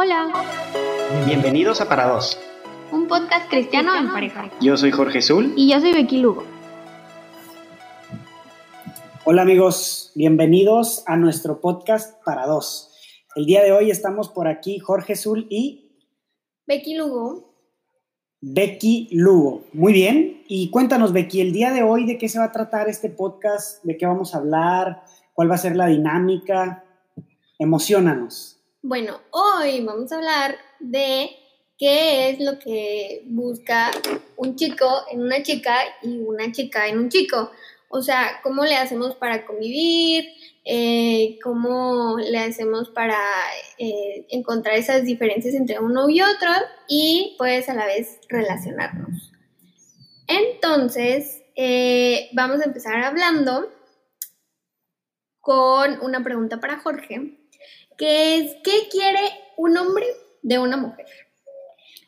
Hola. Bienvenidos a Para Dos. Un podcast cristiano en pareja. Yo soy Jorge Zul. Y yo soy Becky Lugo. Hola amigos, bienvenidos a nuestro podcast Para Dos. El día de hoy estamos por aquí Jorge Zul y Becky Lugo. Becky Lugo. Muy bien. Y cuéntanos, Becky, el día de hoy, ¿de qué se va a tratar este podcast? ¿De qué vamos a hablar? ¿Cuál va a ser la dinámica? Emocionanos. Bueno, hoy vamos a hablar de qué es lo que busca un chico en una chica y una chica en un chico. O sea, cómo le hacemos para convivir, eh, cómo le hacemos para eh, encontrar esas diferencias entre uno y otro y pues a la vez relacionarnos. Entonces, eh, vamos a empezar hablando con una pregunta para Jorge que es ¿qué quiere un hombre de una mujer?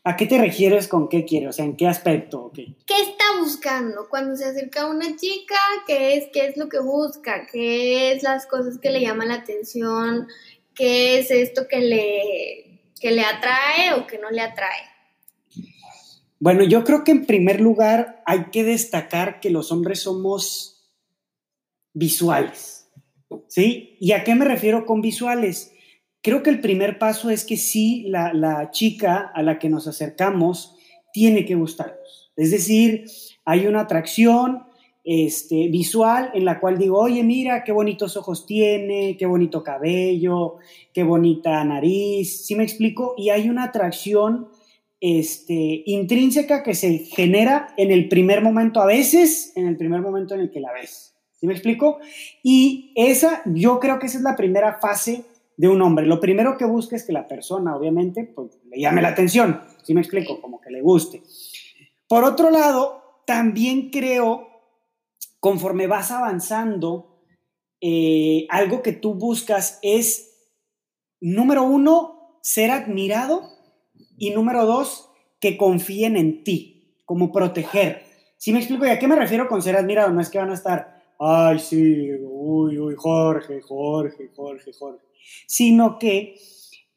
¿A qué te refieres con qué quiere? O sea, ¿en qué aspecto? ¿Qué está buscando cuando se acerca a una chica? ¿Qué es, ¿Qué es lo que busca? ¿Qué es las cosas que le llaman la atención? ¿Qué es esto que le, que le atrae o que no le atrae? Bueno, yo creo que en primer lugar hay que destacar que los hombres somos visuales. ¿Sí? ¿Y a qué me refiero con visuales? Creo que el primer paso es que sí, la, chica a la que nos acercamos tiene que gustarnos. Es decir, hay una atracción este, visual en la cual digo, oye, mira qué bonitos ojos tiene, qué bonito cabello, qué bonita nariz, ¿sí me explico? Y hay una atracción este, intrínseca que se genera en el primer momento, a veces en el primer momento en el que la ves. ¿Sí me explico? Y esa, yo creo que esa es la primera fase de un hombre. Lo primero que busca es que la persona, obviamente, pues, le llame la atención, ¿sí me explico? Como que le guste. Por otro lado, también creo, conforme vas avanzando, eh, algo que tú buscas es, número uno, ser admirado y número dos, que confíen en ti, como proteger. ¿Sí me explico? ¿Y a qué me refiero con ser admirado? No es que van a estar, ay, sí, uy, uy, Jorge, Jorge, Jorge, Jorge. Sino que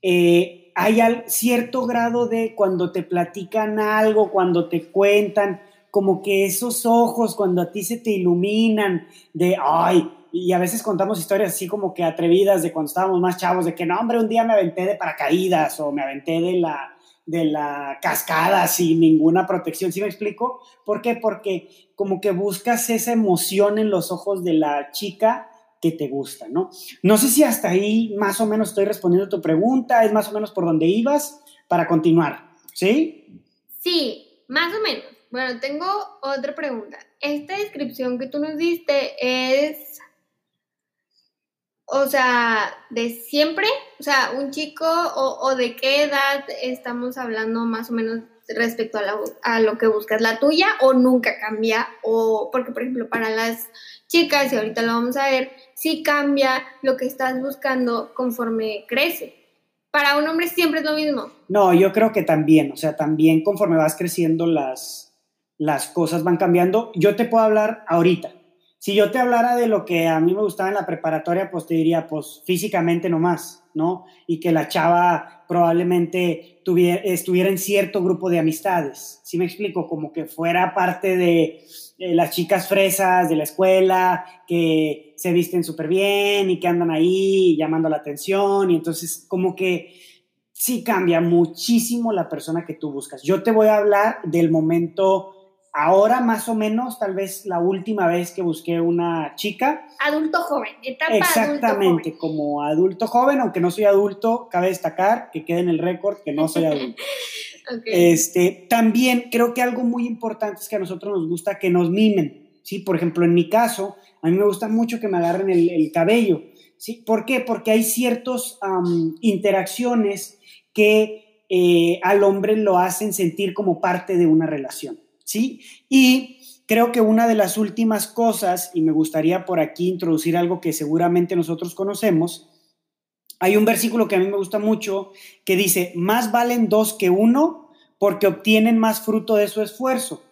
eh, hay cierto grado de cuando te platican algo, cuando te cuentan, como que esos ojos, cuando a ti se te iluminan, de, ay, y a veces contamos historias así como que atrevidas de cuando estábamos más chavos, de que no, hombre, un día me aventé de paracaídas o me aventé de la, de la cascada sin ninguna protección, ¿sí me explico? ¿Por qué? Porque como que buscas esa emoción en los ojos de la chica que te gusta, ¿no? No sé si hasta ahí más o menos estoy respondiendo tu pregunta, es más o menos por donde ibas para continuar, ¿sí? Sí, más o menos. Bueno, tengo otra pregunta. Esta descripción que tú nos diste es, o sea, de siempre, o sea, un chico o, de qué edad estamos hablando más o menos respecto a, a lo que buscas, la tuya o nunca cambia, o porque por ejemplo para las chicas, y ahorita lo vamos a ver, sí cambia lo que estás buscando conforme crece. Para un hombre siempre es lo mismo. No, yo creo que también, o sea, también conforme vas creciendo las, las cosas van cambiando. Yo te puedo hablar ahorita. Si yo te hablara de lo que a mí me gustaba en la preparatoria, pues te diría, pues físicamente nomás, ¿no? Y que la chava probablemente tuviera, estuviera en cierto grupo de amistades. ¿Sí me explico? Como que fuera parte de, eh, las chicas fresas de la escuela que se visten súper bien y que andan ahí llamando la atención y entonces como que sí cambia muchísimo la persona que tú buscas. Yo te voy a hablar del momento ahora más o menos, tal vez la última vez que busqué una chica. Adulto joven, etapa Exactamente, como adulto joven, aunque no soy adulto, cabe destacar que quede en el récord que no soy adulto. Este, también creo que algo muy importante es que a nosotros nos gusta que nos mimen, ¿sí? Por ejemplo, en mi caso, a mí me gusta mucho que me agarren el, cabello, ¿sí? ¿Por qué? Porque hay ciertas interacciones que eh, al hombre lo hacen sentir como parte de una relación, ¿sí? Y creo que una de las últimas cosas, y me gustaría por aquí introducir algo que seguramente nosotros conocemos, hay un versículo que a mí me gusta mucho que dice, más valen dos que uno porque obtienen más fruto de su esfuerzo.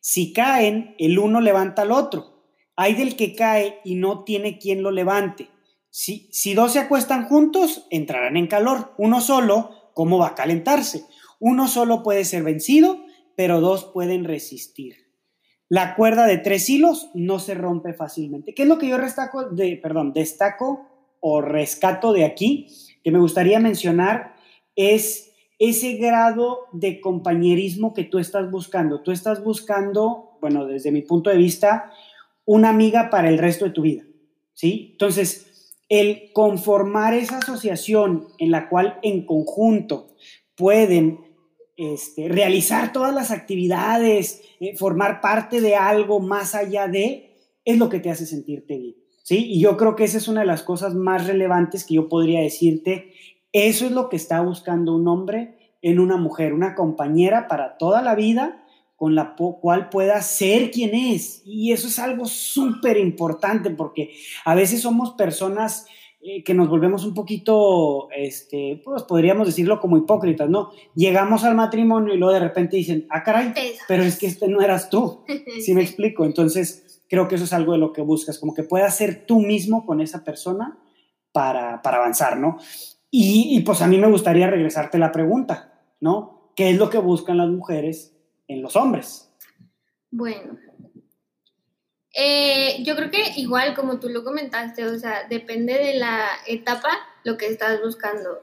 Si caen, el uno levanta al otro. Hay del que cae y no tiene quien lo levante. Si, si dos se acuestan juntos, entrarán en calor. Uno solo ¿cómo va a calentarse? Uno solo puede ser vencido, pero dos pueden resistir. La cuerda de tres hilos no se rompe fácilmente. ¿Qué es lo que yo destaco o rescato de aquí? Que me gustaría mencionar es ese grado de compañerismo que tú estás buscando. Tú estás buscando, bueno, desde mi punto de vista, una amiga para el resto de tu vida, ¿sí? Entonces, el conformar esa asociación en la cual en conjunto pueden este, realizar todas las actividades, eh, formar parte de algo más allá de, es lo que te hace sentirte bien. ¿sí? Y yo creo que esa es una de las cosas más relevantes que yo podría decirte. Eso es lo que está buscando un hombre en una mujer, una compañera para toda la vida con la cual pueda ser quien es. Y eso es algo súper importante porque a veces somos personas eh, que nos volvemos un poquito, este, pues podríamos decirlo como hipócritas, ¿no? Llegamos al matrimonio y luego de repente dicen, ah, caray, pero es que este no eras tú, ¿sí me explico? Entonces, creo que eso es algo de lo que buscas, como que puedas ser tú mismo con esa persona para, para avanzar, ¿no? Y, y pues a mí me gustaría regresarte la pregunta, ¿no? ¿Qué es lo que buscan las mujeres en los hombres? Bueno, eh, yo creo que igual como tú lo comentaste, o sea, depende de la etapa lo que estás buscando.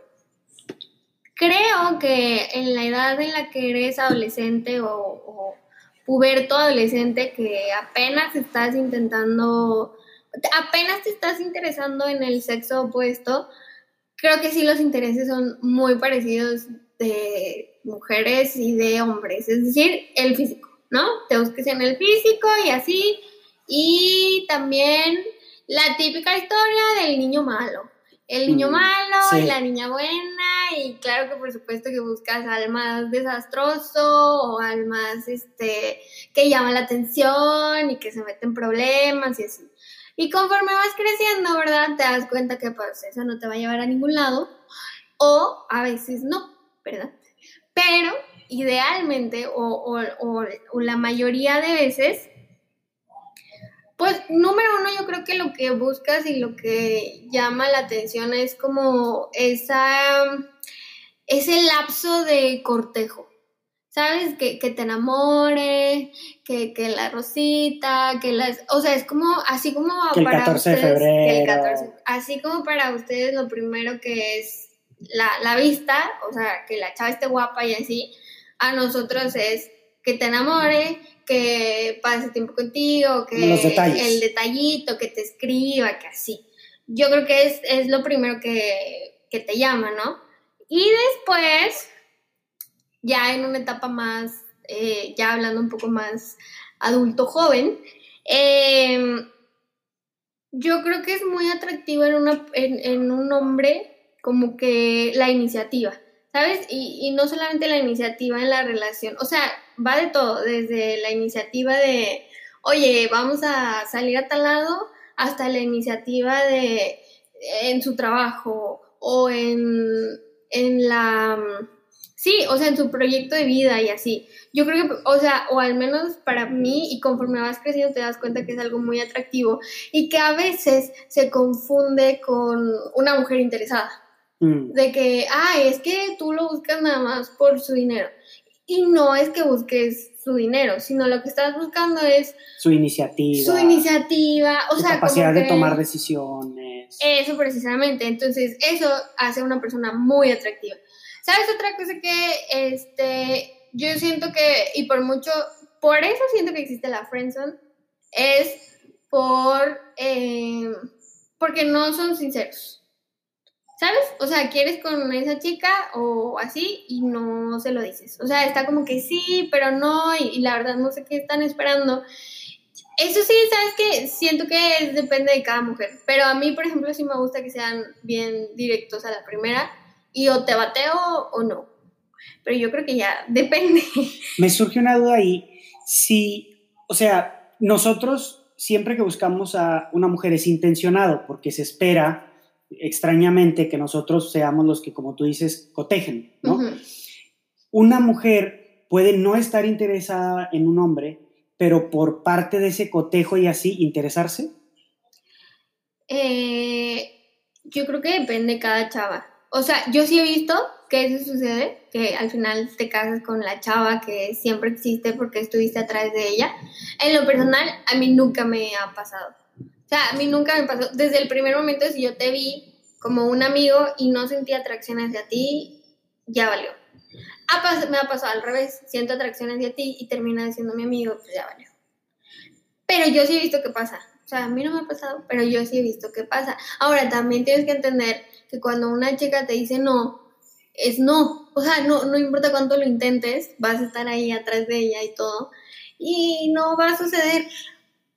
Creo que en la edad en la que eres adolescente o, o puberto adolescente, que apenas estás intentando, apenas te estás interesando en el sexo opuesto, creo que sí los intereses son muy parecidos de mujeres y de hombres, es decir, el físico, ¿no? Te busques en el físico y así y también la típica historia del niño malo. El niño mm, malo y la niña buena, y claro que por supuesto que buscas al más desastroso o al más este, que llama la atención y que se mete en problemas y así. Y conforme vas creciendo, ¿verdad? Te das cuenta que pues eso no te va a llevar a ningún lado, o a veces no, ¿verdad? Pero idealmente, o, o la mayoría de veces, pues número uno, yo creo que lo que buscas y lo que llama la atención es como esa, ese lapso de cortejo. ¿Sabes? Que, te enamore, que, la rosita, que las... O sea, es como, así como para 14 de febrero. así como para ustedes lo primero que es la, la vista, o sea, que la chava esté guapa y así, a nosotros es que te enamore, que pase tiempo contigo, que el detallito, que te escriba, que así. Yo creo que es, es lo primero que, que, te llama, ¿no? Y después, ya en una etapa más, eh, ya hablando un poco más adulto joven, em, yo creo que es muy atractivo en, una, en, en, un hombre como que la iniciativa, ¿sabes? Y, y no solamente la iniciativa en la relación, o sea, va de todo, desde la iniciativa de, oye, vamos a salir a tal lado, hasta la iniciativa de en su trabajo o en, en la... Sí, o sea, en su proyecto de vida y así. Yo creo que, o sea, o al menos para mí, y conforme vas creciendo te das cuenta que es algo muy atractivo y que a veces se confunde con una mujer interesada. Mm. De que, ay, es que tú lo buscas nada más por su dinero. Y no es que busques su dinero, sino lo que estás buscando es... Su iniciativa. Su iniciativa, o sea... Capacidad de tomar decisiones. Eso precisamente, entonces eso hace a una persona muy atractiva. ¿Sabes otra cosa que este, yo siento que, y por mucho, por eso siento que existe la friendzone, es por, eh, porque no son sinceros. ¿Sabes? O sea, quieres con esa chica o así y no se lo dices. O sea, está como que sí, pero no, y, la verdad no sé qué están esperando. Eso sí, sabes que siento que depende de cada mujer. Pero a mí, por ejemplo, sí me gusta que sean bien directos a la primera y o te bateo o no. Pero yo creo que ya depende. Me surge una duda ahí. Si, o sea, nosotros siempre que buscamos a una mujer es intencionado porque se espera extrañamente que nosotros seamos los que, como tú dices, cotejen, ¿no? Una mujer puede no estar interesada en un hombre, pero por parte de ese cotejo y así interesarse. Eh, yo creo que depende cada chava. O sea, yo sí he visto que eso sucede, que al final te casas con la chava que siempre existe porque estuviste atrás de ella. En lo personal, a mí nunca me ha pasado. O sea, a mí nunca me pasó. Desde el primer momento, si yo te vi como un amigo y no sentí atracción hacia ti, ya valió. me ha pasado al revés, siento atracción hacia ti y termina siendo mi amigo, pues ya valió. Pero yo sí he visto qué pasa. O sea, a mí no me ha pasado, pero yo sí he visto qué pasa. Ahora, también tienes que entender que cuando una chica te dice no, es no. O sea, no, no importa cuánto lo intentes, vas a estar ahí atrás de ella y todo. Y no va a suceder.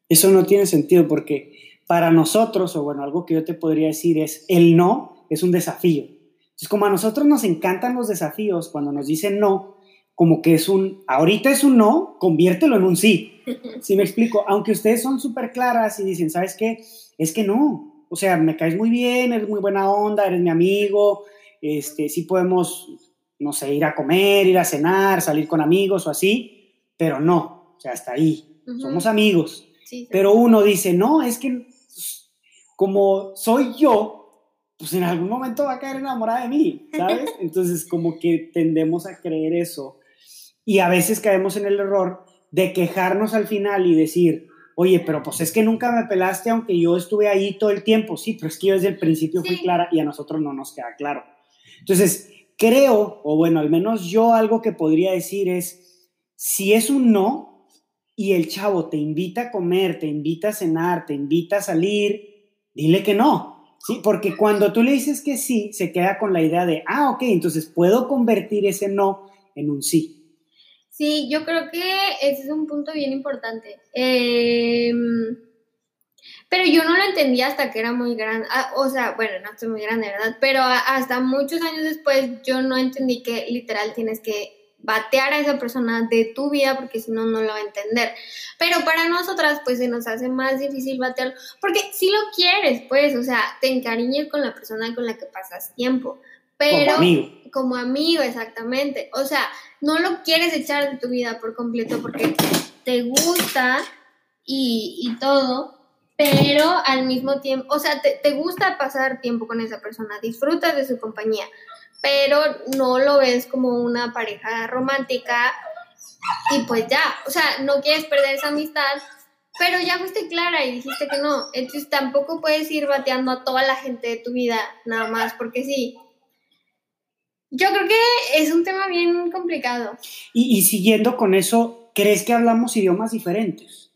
Eso no tiene sentido porque para nosotros, o bueno, algo que yo te podría decir es, el no es un desafío. Entonces, como a nosotros nos encantan los desafíos, cuando nos dicen no, como que es un, ahorita es un no, conviértelo en un sí. ¿Sí me explico? Aunque ustedes son súper claras y dicen, ¿sabes qué? Es que no. O sea, me caes muy bien, eres muy buena onda, eres mi amigo, este, sí podemos, no sé, ir a comer, ir a cenar, salir con amigos o así, pero no, o sea, hasta ahí. Somos amigos. Pero uno dice, no, es que como soy yo, pues en algún momento va a caer enamorada de mí, ¿sabes? Entonces como que tendemos a creer eso. Y a veces caemos en el error de quejarnos al final y decir, oye, pero pues es que nunca me pelaste aunque yo estuve ahí todo el tiempo. Sí, pero es que yo desde el principio fui clara y a nosotros no nos queda claro. Entonces, creo, o bueno, al menos yo algo que podría decir es, si es un no y el chavo te invita a comer, te invita a cenar, te invita a salir, dile que no. Sí, porque cuando tú le dices que sí, se queda con la idea de, ah, ok, entonces puedo convertir ese no en un sí. Sí, yo creo que ese es un punto bien importante. Em, pero yo no lo entendía hasta que era muy grande. Ah, o sea, bueno, no estoy muy grande, ¿verdad? Pero hasta muchos años después yo no entendí que literal tienes que batear a esa persona de tu vida porque si no, no lo va a entender. Pero para nosotras, pues se nos hace más difícil batearlo porque si lo quieres, pues, o sea, te encariñes con la persona con la que pasas tiempo. Pero como amigo. Como amigo, exactamente. O sea, no lo quieres echar de tu vida por completo porque te gusta y, y todo, pero al mismo tiempo, o sea, te, te gusta pasar tiempo con esa persona, disfrutas de su compañía, pero no lo ves como una pareja romántica y pues ya, o sea, no quieres perder esa amistad, pero ya fuiste clara y dijiste que no, entonces tampoco puedes ir bateando a toda la gente de tu vida nada más, porque sí. Yo creo que es un tema bien complicado. Y, y siguiendo con eso, ¿crees que hablamos idiomas diferentes?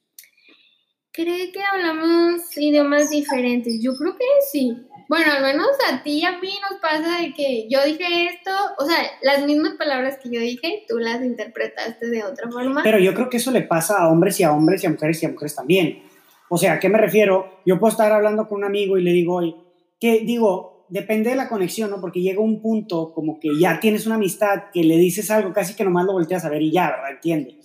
¿Cree que hablamos idiomas diferentes? Yo creo que sí. Bueno, al menos a ti y a mí nos pasa de que yo dije esto, o sea, las mismas palabras que yo dije, tú las interpretaste de otra forma. Pero yo creo que eso le pasa a hombres y a hombres y a mujeres y a mujeres también. O sea, ¿a qué me refiero? Yo puedo estar hablando con un amigo y le digo, oye, que digo, depende de la conexión, ¿no? Porque llega un punto como que ya tienes una amistad que le dices algo, casi que nomás lo volteas a ver y ya, ¿verdad? Entiende.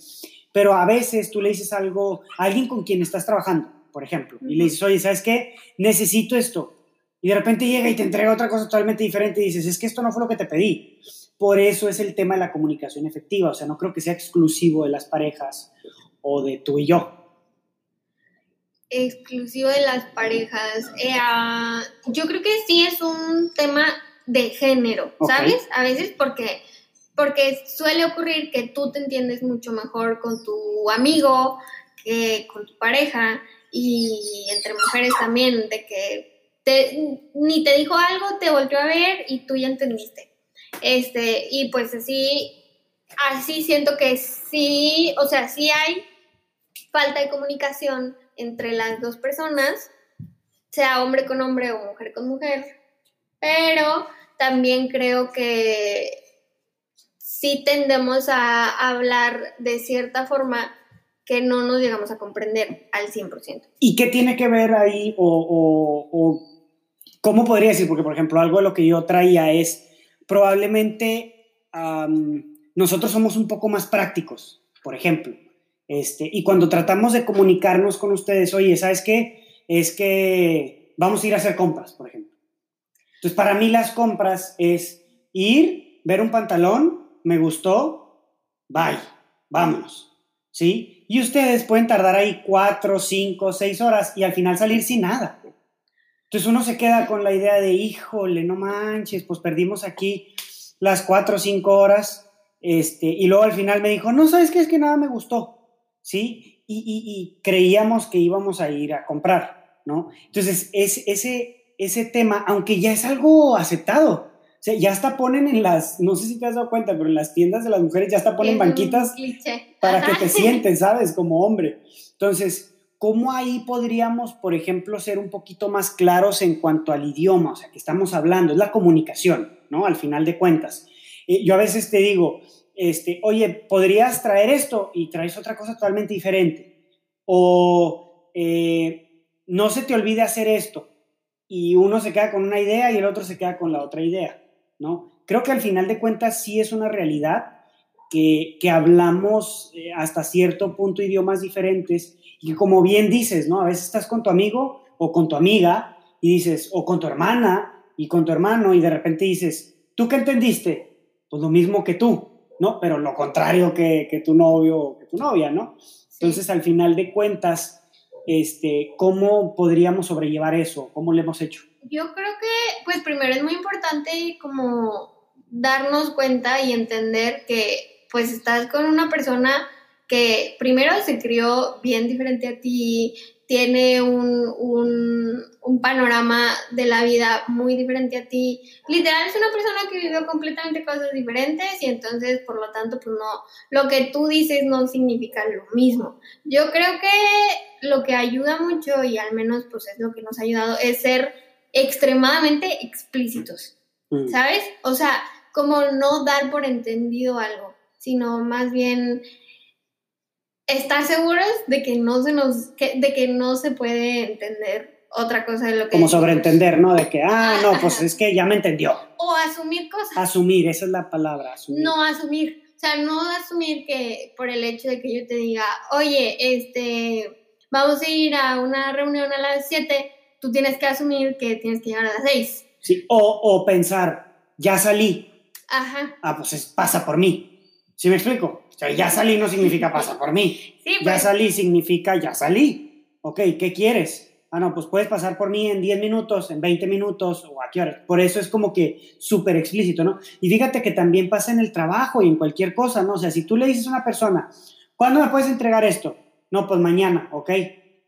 Pero a veces tú le dices algo a alguien con quien estás trabajando, por ejemplo, y le dices, oye, ¿sabes qué? Necesito esto y de repente llega y te entrega otra cosa totalmente diferente y dices, es que esto no fue lo que te pedí. Por eso es el tema de la comunicación efectiva, o sea, no creo que sea exclusivo de las parejas o de tú y yo. Exclusivo de las parejas. Eh, ah, yo creo que sí es un tema de género, ¿sabes? A veces porque, porque suele ocurrir que tú te entiendes mucho mejor con tu amigo que con tu pareja y entre mujeres también, de que ni te dijo algo, te volvió a ver y tú ya entendiste. Este, y pues así, así siento que sí, o sea, sí hay falta de comunicación entre las dos personas, sea hombre con hombre o mujer con mujer, pero también creo que sí tendemos a hablar de cierta forma que no nos llegamos a comprender al 100%. ¿Y qué tiene que ver ahí o ¿Cómo podría decir? Porque, por ejemplo, algo de lo que yo traía es probablemente nosotros somos un poco más prácticos, por ejemplo. Este, y cuando tratamos de comunicarnos con ustedes, oye, ¿sabes qué? Es que vamos a ir a hacer compras, por ejemplo. Entonces, para mí las compras es ir, ver un pantalón, me gustó, bye, vámonos. ¿Sí? Y ustedes pueden tardar ahí cuatro, cinco, seis horas y al final salir sin nada. Entonces uno se queda con la idea de, híjole, no manches, pues perdimos aquí las cuatro o cinco horas, este, y luego al final me dijo, no, ¿sabes qué? Es que nada me gustó, ¿sí? Y, y, creíamos que íbamos a ir a comprar, ¿no? Entonces, es, ese, ese tema, aunque ya es algo aceptado, o sea, ya hasta ponen en las, no sé si te has dado cuenta, pero en las tiendas de las mujeres ya hasta ponen banquitas para que te sientes, ¿sabes? Como hombre. Entonces, ¿cómo ahí podríamos, por ejemplo, ser un poquito más claros en cuanto al idioma? O sea, que estamos hablando, es la comunicación, ¿no? Al final de cuentas. Eh, yo a veces te digo, este, oye, podrías traer esto y traes otra cosa totalmente diferente. O eh, no se te olvide hacer esto. Y uno se queda con una idea y el otro se queda con la otra idea, ¿no? Creo que al final de cuentas sí es una realidad que, que hablamos eh, hasta cierto punto idiomas diferentes y como bien dices, ¿no? A veces estás con tu amigo o con tu amiga y dices, o con tu hermana y con tu hermano y de repente dices, ¿tú qué entendiste? Pues lo mismo que tú, ¿no? Pero lo contrario que, que tu novio o que tu novia, ¿no? Entonces, al final de cuentas, este, ¿cómo podríamos sobrellevar eso? ¿Cómo lo hemos hecho? Yo creo que, pues primero es muy importante como darnos cuenta y entender que pues estás con una persona que primero se crió bien diferente a ti, tiene un, un, panorama de la vida muy diferente a ti. Literal es una persona que vivió completamente cosas diferentes y entonces, por lo tanto, pues no, lo que tú dices no significa lo mismo. Yo creo que lo que ayuda mucho y al menos pues es lo que nos ha ayudado es ser extremadamente explícitos, mm. ¿sabes? O sea, como no dar por entendido algo, sino más bien estar seguros de que no se nos, de que no se puede entender otra cosa de lo que... Como sobreentender, ¿no? De que, ah, no, pues es que ya me entendió. O asumir cosas. Asumir, esa es la palabra. No asumir. O sea, no asumir que por el hecho de que yo te diga, oye, este, vamos a ir a una reunión a las 7, tú tienes que asumir que tienes que llegar a las 6. Sí, o, o pensar, ya salí. Ajá. Ah, pues pasa por mí. ¿Sí me explico? O sea, ya salí no significa pasa por mí. ya pues. salí significa ya salí. Ok, ¿qué quieres? Ah, no, pues puedes pasar por mí en 10 minutos, en 20 minutos o a qué hora. Por eso es como que súper explícito, ¿no? Y fíjate que también pasa en el trabajo y en cualquier cosa, ¿no? O sea, si tú le dices a una persona, ¿cuándo me puedes entregar esto? No, pues mañana, ok.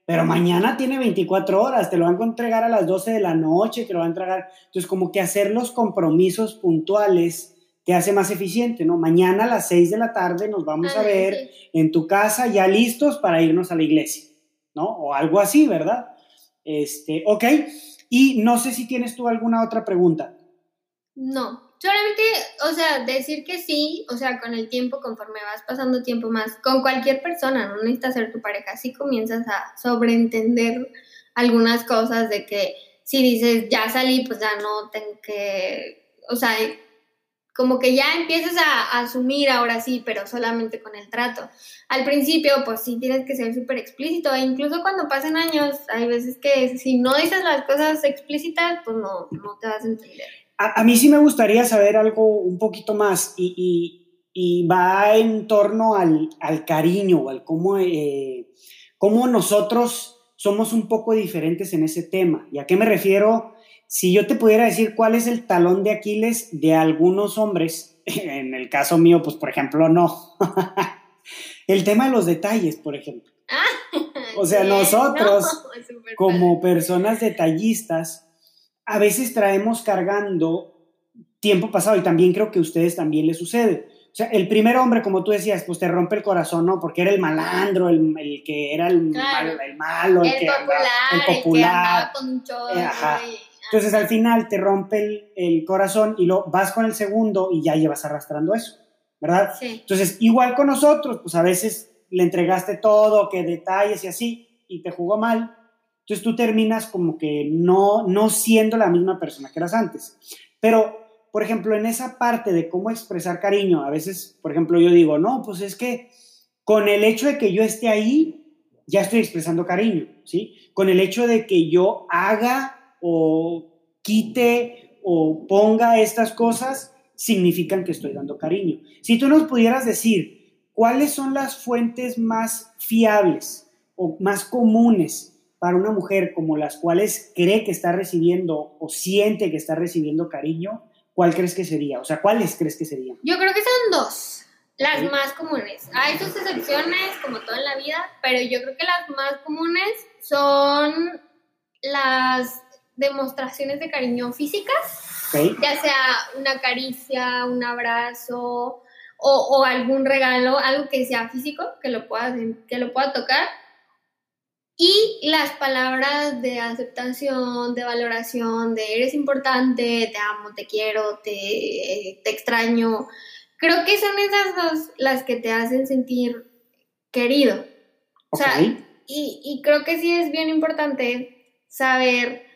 Pero mañana tiene 24 horas, te lo van a entregar a las 12 de la noche, te lo van a entregar. Entonces, como que hacer los compromisos puntuales te hace más eficiente, ¿no? Mañana a las 6 de la tarde nos vamos a ver en tu casa ya listos para irnos a la iglesia, ¿no? O algo así, ¿verdad? Este, ok. Y no sé si tienes tú alguna otra pregunta. No, solamente, o sea, decir que sí, o sea, con el tiempo, conforme vas pasando tiempo más, con cualquier persona, no necesitas ser tu pareja, sí comienzas a sobreentender algunas cosas de que si dices ya salí, pues ya no tengo que, o sea, como que ya empiezas a, asumir ahora sí, pero solamente con el trato. Al principio, pues sí tienes que ser súper explícito, e incluso cuando pasen años, hay veces que si no dices las cosas explícitas, pues no, no te vas a entender. A, mí sí me gustaría saber algo un poquito más y, y, va en torno al, al cariño, al cómo, eh, cómo nosotros somos un poco diferentes en ese tema. ¿Y a qué me refiero? Si yo te pudiera decir cuál es el talón de Aquiles de algunos hombres, en el caso mío, pues por ejemplo, no. el tema de los detalles, por ejemplo. o sea, nosotros, como personas detallistas, a veces traemos cargando tiempo pasado y también creo que a ustedes también les sucede. O sea, el primer hombre, como tú decías, pues te rompe el corazón, ¿no? Porque era el malandro, el, que era el, malo, el malo, el, que popular, el popular. con un entonces al final te rompe el, corazón y lo vas con el segundo y ya llevas arrastrando eso, ¿verdad? Sí. Entonces, igual con nosotros, pues a veces le entregaste todo, que detalles y así, y te jugó mal. Entonces tú terminas como que no, no siendo la misma persona que eras antes. Pero, por ejemplo, en esa parte de cómo expresar cariño, a veces, por ejemplo, yo digo, no, pues es que con el hecho de que yo esté ahí, ya estoy expresando cariño, ¿sí? Con el hecho de que yo haga o quite o ponga estas cosas, significan que estoy dando cariño. Si tú nos pudieras decir cuáles son las fuentes más fiables o más comunes para una mujer como las cuales cree que está recibiendo o siente que está recibiendo cariño, ¿cuál crees que sería? O sea, ¿cuáles crees que serían? Yo creo que son dos, las más comunes. Hay sus excepciones, como todo en la vida, pero yo creo que las más comunes son las demostraciones de cariño físicas, ya sea una caricia, un abrazo o, o, algún regalo, algo que sea físico, que lo pueda, que lo pueda tocar. Y las palabras de aceptación, de valoración, de eres importante, te amo, te quiero, te, te extraño. Creo que son esas dos las que te hacen sentir querido. O sea, y, y creo que sí es bien importante saber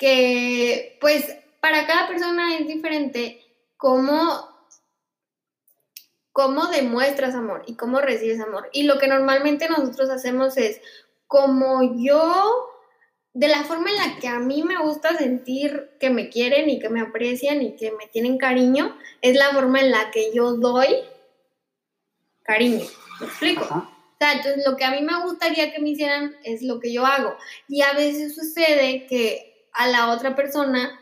que, pues, para cada persona es diferente cómo cómo demuestras amor y cómo recibes amor. Y lo que normalmente nosotros hacemos es, como yo, de la forma en la que a mí me gusta sentir que me quieren y que me aprecian y que me tienen cariño, es la forma en la que yo doy cariño. ¿Me explico? O sea, entonces lo que a mí me gustaría que me hicieran es lo que yo hago. Y a veces sucede que a la otra persona,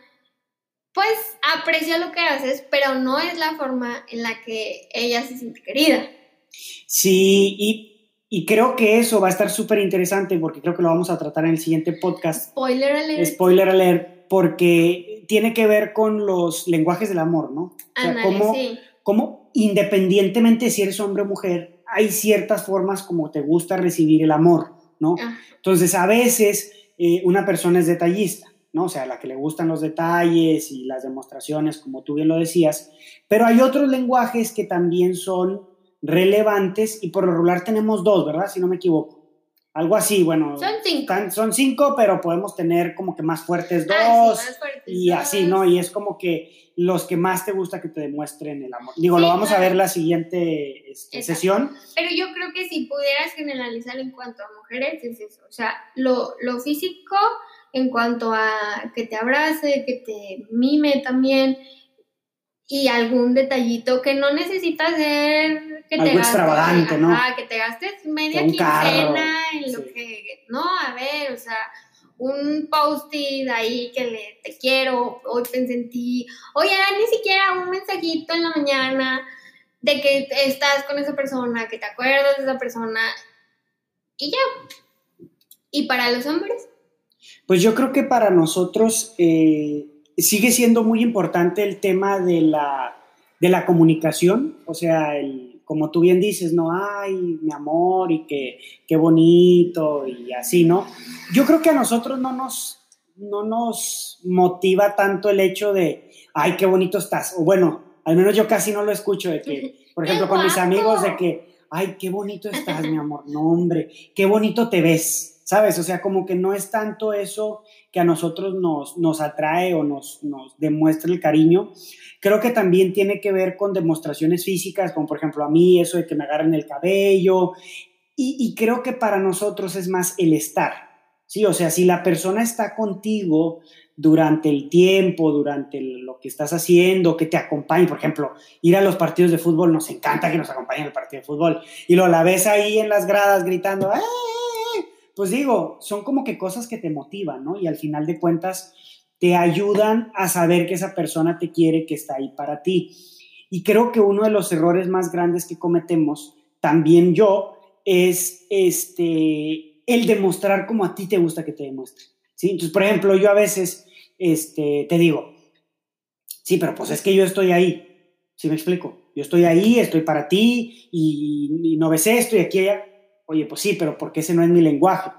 pues aprecia lo que haces, pero no es la forma en la que ella se siente querida. Sí, y y creo que eso va a estar súper interesante porque creo que lo vamos a tratar en el siguiente podcast. Spoiler alert. Spoiler alert, porque tiene que ver con los lenguajes del amor, ¿no? O sea, cómo, cómo, independientemente si eres hombre o mujer, hay ciertas formas como te gusta recibir el amor, ¿no? Entonces, a veces eh, una persona es detallista, ¿no? O sea, la que le gustan los detalles y las demostraciones, como tú bien lo decías, pero hay otros lenguajes que también son relevantes y por lo regular tenemos dos, ¿verdad? Si no me equivoco. Algo así, bueno. Son cinco. son cinco, pero podemos tener como que más fuertes ah, dos. y así, ¿no? Y es como que los que más te gusta que te demuestren el amor. Digo, lo vamos a ver la siguiente este, sesión. Pero yo creo que si pudieras generalizar en cuanto a mujeres, es eso. O sea, lo, lo físico en cuanto a que te abrace, que te mime también y algún detallito que no necesita ser que Algo te extravagante, ¿no? que te gastes media quincena en lo que no, a ver, o sea, un post-it ahí que le te quiero, hoy pensé en ti, oye, ni siquiera un mensajito en la mañana de que estás con esa persona, que te acuerdas de esa persona y ya. ¿Y para los hombres? Pues yo creo que para nosotros eh, sigue siendo muy importante el tema de la, de la comunicación, o sea, el, como tú bien dices, no, ay, mi amor, y que qué bonito, y así, ¿no? Yo creo que a nosotros no nos, no nos motiva tanto el hecho de, ay, qué bonito estás, o bueno, al menos yo casi no lo escucho de que, por ejemplo, con mis amigos, de que, ay, qué bonito estás, mi amor, no, hombre, qué bonito te ves, ¿sabes? O sea, como que no es tanto eso que a nosotros nos, nos atrae o nos, nos demuestra el cariño. Creo que también tiene que ver con demostraciones físicas, como por ejemplo a mí, eso de que me agarren el cabello. Y, creo que para nosotros es más el estar. Sí, o sea, si la persona está contigo durante el tiempo, durante lo que estás haciendo, que te acompañe, por ejemplo, ir a los partidos de fútbol, nos encanta que nos acompañen el partido de fútbol, y lo la ves ahí en las gradas gritando, ¡ay! Pues digo, son como que cosas que te motivan, ¿no? Y al final de cuentas te ayudan a saber que esa persona te quiere, que está ahí para ti. Y creo que uno de los errores más grandes que cometemos, también yo, es este, el demostrar como a ti te gusta que te demuestre. Entonces, por ejemplo, yo a veces este, te digo, sí, pero pues es que yo estoy ahí. ¿Sí me explico? Yo estoy ahí, estoy para ti y, y no ves esto y aquí allá oye, pues sí, pero porque ese no es mi lenguaje.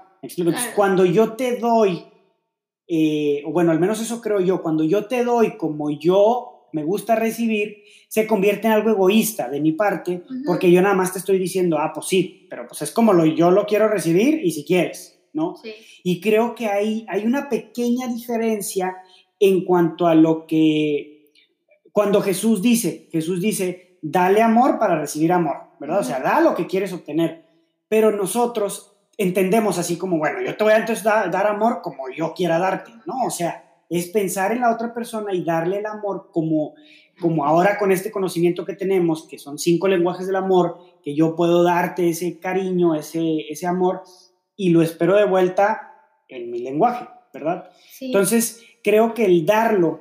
cuando yo te doy, eh, o bueno, al menos eso creo yo, cuando yo te doy como yo me gusta recibir, se convierte en algo egoísta de mi parte, porque yo nada más te estoy diciendo, ah, pues sí, pero pues es como lo, yo lo quiero recibir y si quieres, ¿no? Y creo que hay, hay una pequeña diferencia en cuanto a lo que, cuando Jesús dice, Jesús dice, dale amor para recibir amor, ¿verdad? O sea, da lo que quieres obtener pero nosotros entendemos así como, bueno, yo te voy a entonces dar, amor como yo quiera darte, ¿no? O sea, es pensar en la otra persona y darle el amor como, como ahora con este conocimiento que tenemos, que son cinco lenguajes del amor, que yo puedo darte ese cariño, ese, ese amor, y lo espero de vuelta en mi lenguaje, ¿verdad? Entonces, creo que el darlo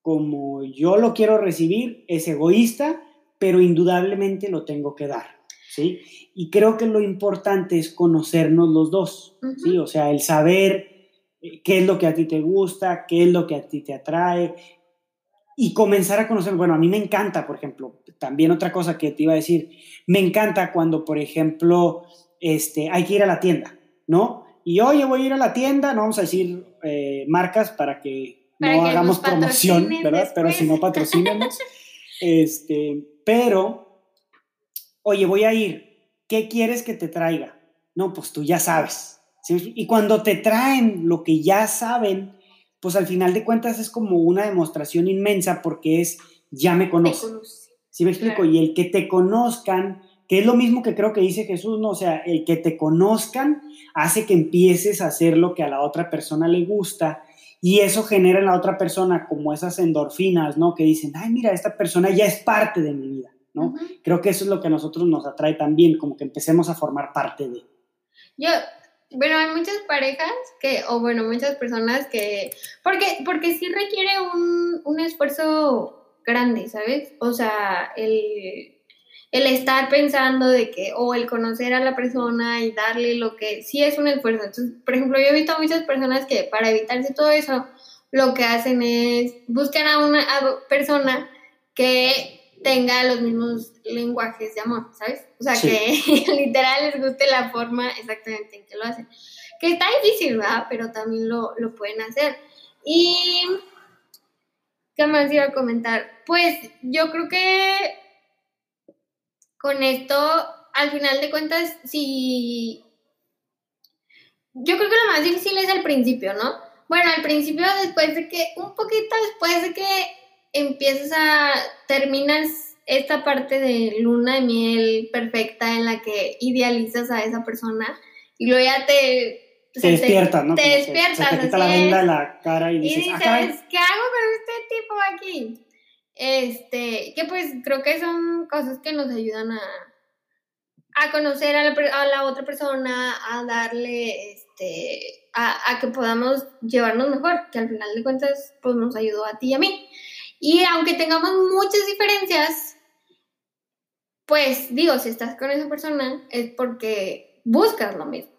como yo lo quiero recibir, es egoísta, pero indudablemente lo tengo que dar. ¿Sí? Y creo que lo importante es conocernos los dos, ¿sí? O sea, el saber eh, qué es lo que a ti te gusta, qué es lo que a ti te atrae, y comenzar a conocer, bueno, a mí me encanta, por ejemplo, también otra cosa que te iba a decir, me encanta cuando, por ejemplo, este, hay que ir a la tienda, ¿no? Y oye, voy a ir a la tienda, no vamos a decir eh, marcas para que no hagamos promoción, ¿verdad? Pero si no patrocinamos. este, pero, oye, voy a ir, ¿qué quieres que te traiga? No, pues tú ya sabes. Y cuando te traen lo que ya saben, pues al final de cuentas es como una demostración inmensa porque es, ya me conoce. ¿Sí me explico? Y el que te conozcan, que es lo mismo que creo que dice Jesús, ¿no? O sea, el que te conozcan hace que empieces a hacer lo que a la otra persona le gusta y eso genera en la otra persona como esas endorfinas, ¿no? Que dicen, ay, mira, esta persona ya es parte de mi vida, ¿no? Creo que eso es lo que a nosotros nos atrae también, como que empecemos a formar parte de. Yo, bueno, hay muchas parejas que, o bueno, muchas personas que, porque, porque sí requiere un, un esfuerzo grande, ¿sabes? O sea, el, el estar pensando de que, o el conocer a la persona y darle lo que, sí es un esfuerzo. Entonces, por ejemplo, yo he visto a muchas personas que para evitarse todo eso, lo que hacen es buscar a una persona que tenga los mismos lenguajes de amor, ¿sabes? O sea, que literal les guste la forma exactamente en que lo hacen. Que está difícil, ¿verdad? Pero también lo, lo pueden hacer. Y, ¿qué más iba a comentar? Pues yo creo que con esto, al final de cuentas, si... Yo creo que lo más difícil es al principio, ¿no? Bueno, al principio, después de que, un poquito después de que empiezas a, terminas esta parte de luna de miel perfecta en la que idealizas a esa persona y luego ya te... Te despiertas, ¿no? Te despiertas. te quita la venda de la cara y dices, y dices ¿qué hago con este tipo aquí? Este, que pues creo que son cosas que nos ayudan a, a conocer a la, a la, otra persona, a darle, este, a, a, que podamos llevarnos mejor, que al final de cuentas, pues nos ayudó a ti y a mí. Y aunque tengamos muchas diferencias, pues digo, si estás con esa persona es porque buscas lo mismo.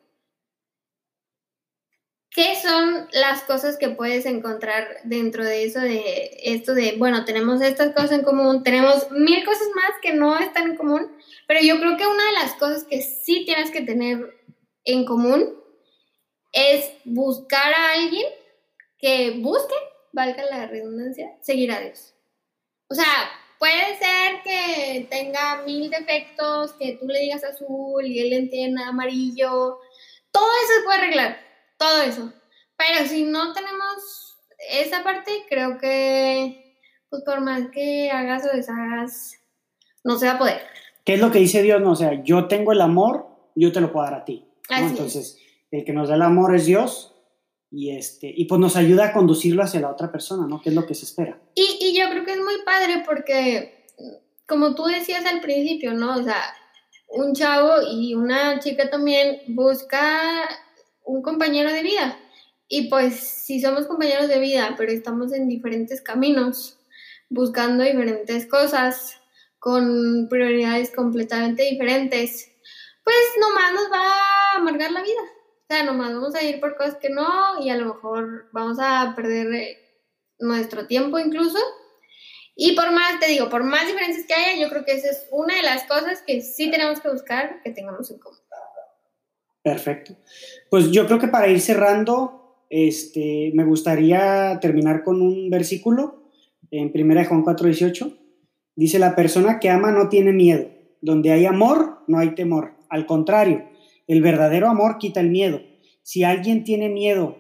¿Qué son las cosas que puedes encontrar dentro de eso, de esto de, bueno, tenemos estas cosas en común, tenemos mil cosas más que no están en común, pero yo creo que una de las cosas que sí tienes que tener en común es buscar a alguien que busque, valga la redundancia, seguir a Dios. O sea, puede ser que tenga mil defectos, que tú le digas azul y él entienda amarillo, todo eso se puede arreglar todo eso. Pero si no tenemos esa parte, creo que, pues por más que hagas o deshagas, no se va a poder. ¿Qué es lo que dice Dios? No, o sea, yo tengo el amor, yo te lo puedo dar a ti. Entonces, el que nos da el amor es Dios y, este, y pues nos ayuda a conducirlo hacia la otra persona, ¿no? Que es lo que se espera. Y, y yo creo que es muy padre porque, como tú decías al principio, ¿no? O sea, un chavo y una chica también busca un compañero de vida. Y pues si somos compañeros de vida, pero estamos en diferentes caminos, buscando diferentes cosas, con prioridades completamente diferentes, pues nomás nos va a amargar la vida. O sea, nomás vamos a ir por cosas que no y a lo mejor vamos a perder eh, nuestro tiempo incluso. Y por más, te digo, por más diferencias que haya, yo creo que esa es una de las cosas que sí tenemos que buscar que tengamos en común. Perfecto. Pues yo creo que para ir cerrando, este, me gustaría terminar con un versículo en 1 Juan 4:18. Dice, la persona que ama no tiene miedo. Donde hay amor, no hay temor. Al contrario, el verdadero amor quita el miedo. Si alguien tiene miedo,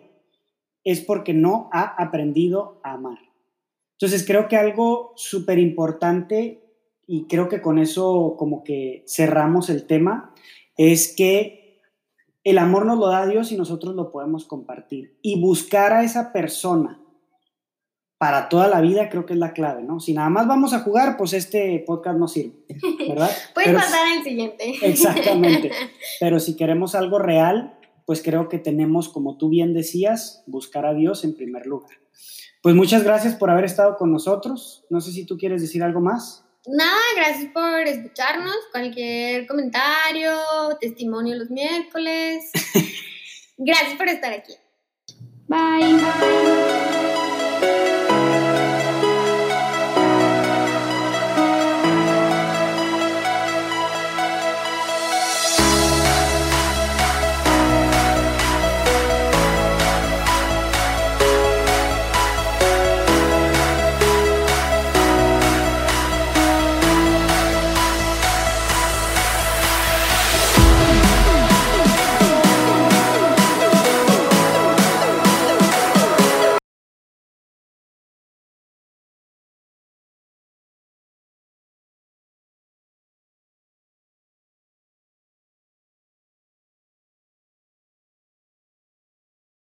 es porque no ha aprendido a amar. Entonces creo que algo súper importante, y creo que con eso como que cerramos el tema, es que el amor nos lo da Dios y nosotros lo podemos compartir. Y buscar a esa persona para toda la vida creo que es la clave, ¿no? Si nada más vamos a jugar, pues este podcast no sirve, ¿verdad? Puedes pasar al siguiente. Exactamente. Pero si queremos algo real, pues creo que tenemos, como tú bien decías, buscar a Dios en primer lugar. Pues muchas gracias por haber estado con nosotros. No sé si tú quieres decir algo más. Nada, gracias por escucharnos. Cualquier comentario, testimonio los miércoles. gracias por estar aquí. Bye.